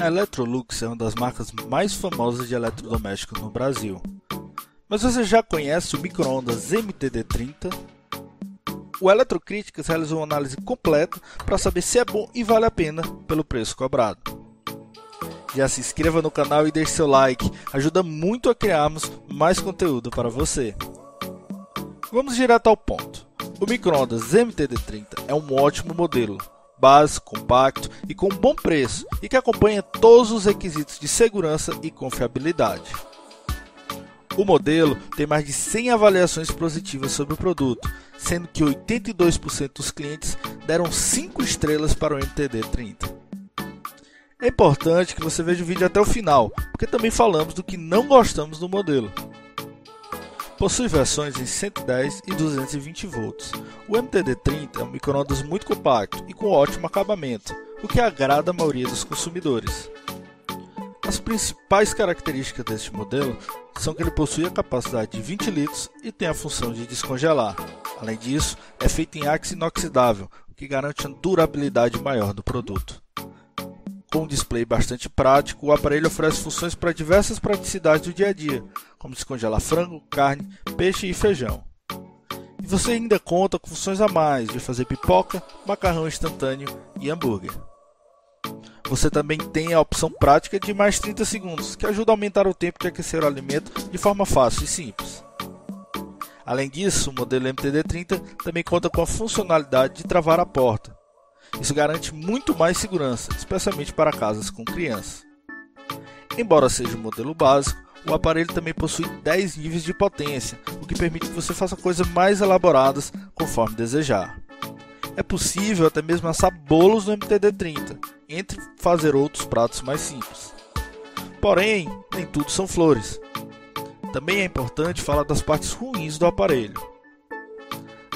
A Electrolux é uma das marcas mais famosas de eletrodomésticos no Brasil. Mas você já conhece o microondas MTD30? O Eletrocríticas realizou uma análise completa para saber se é bom e vale a pena pelo preço cobrado. Já se inscreva no canal e deixe seu like, ajuda muito a criarmos mais conteúdo para você. Vamos direto ao ponto. O microondas MTD30 é um ótimo modelo, básico, compacto e com bom preço e que acompanha todos os requisitos de segurança e confiabilidade. O modelo tem mais de 100 avaliações positivas sobre o produto, sendo que 82% dos clientes deram 5 estrelas para o MTD30. É importante que você veja o vídeo até o final, porque também falamos do que não gostamos do modelo. Possui versões em 110 e 220 volts. O MTD30 é um microondas muito compacto e com ótimo acabamento, o que agrada a maioria dos consumidores. As principais características deste modelo são que ele possui a capacidade de 20 litros e tem a função de descongelar. Além disso, é feito em aço inoxidável, o que garante uma durabilidade maior do produto. Com um display bastante prático, o aparelho oferece funções para diversas praticidades do dia a dia, como descongelar frango, carne, peixe e feijão. E você ainda conta com funções a mais de fazer pipoca, macarrão instantâneo e hambúrguer. Você também tem a opção prática de mais 30 segundos, que ajuda a aumentar o tempo de aquecer o alimento de forma fácil e simples. Além disso, o modelo MTD30 também conta com a funcionalidade de travar a porta, isso garante muito mais segurança, especialmente para casas com crianças. Embora seja um modelo básico, o aparelho também possui 10 níveis de potência, o que permite que você faça coisas mais elaboradas conforme desejar. É possível até mesmo assar bolos no MTD30, entre fazer outros pratos mais simples. Porém, nem tudo são flores. Também é importante falar das partes ruins do aparelho.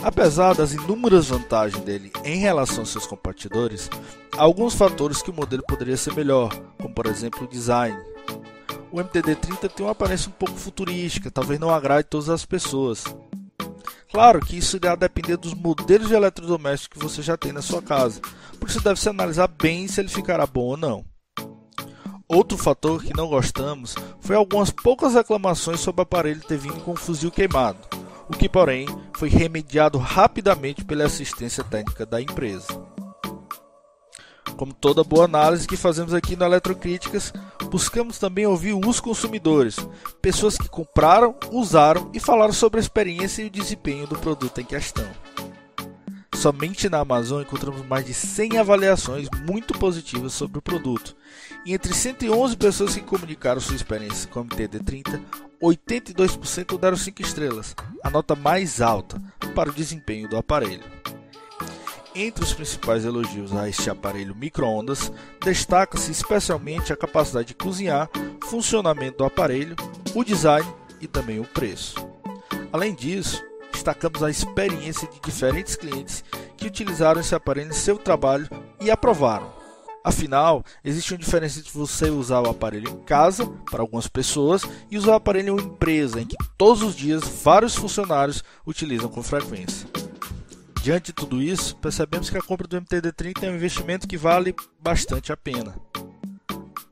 Apesar das inúmeras vantagens dele em relação aos seus competidores, há alguns fatores que o modelo poderia ser melhor, como por exemplo o design. O MTD30 tem uma aparência um pouco futurística, talvez não agrade todas as pessoas. Claro que isso irá depender dos modelos de eletrodomésticos que você já tem na sua casa, por isso deve se analisar bem se ele ficará bom ou não. Outro fator que não gostamos foi algumas poucas reclamações sobre o aparelho ter vindo com um fuzil queimado o que, porém, foi remediado rapidamente pela assistência técnica da empresa. Como toda boa análise que fazemos aqui no Eletrocríticas, buscamos também ouvir os consumidores, pessoas que compraram, usaram e falaram sobre a experiência e o desempenho do produto em questão. Somente na Amazon encontramos mais de 100 avaliações muito positivas sobre o produto. E entre 111 pessoas que comunicaram sua experiência com o MTD30, 82% deram 5 estrelas, a nota mais alta para o desempenho do aparelho. Entre os principais elogios a este aparelho microondas, destaca-se especialmente a capacidade de cozinhar, funcionamento do aparelho, o design e também o preço. Além disso, destacamos a experiência de diferentes clientes que utilizaram esse aparelho em seu trabalho e aprovaram Afinal, existe uma diferença entre você usar o aparelho em casa, para algumas pessoas, e usar o aparelho em uma empresa, em que todos os dias vários funcionários utilizam com frequência. Diante de tudo isso, percebemos que a compra do MTD30 é um investimento que vale bastante a pena.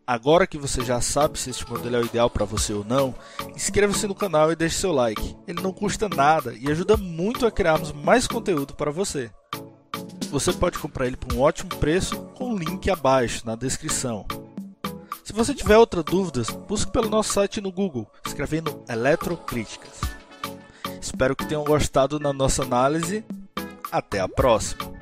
Agora que você já sabe se este modelo é o ideal para você ou não, inscreva-se no canal e deixe seu like. Ele não custa nada e ajuda muito a criarmos mais conteúdo para você você pode comprar ele por um ótimo preço com o link abaixo na descrição. Se você tiver outras dúvidas, busque pelo nosso site no Google, escrevendo Eletrocríticas. Espero que tenham gostado da nossa análise. Até a próxima!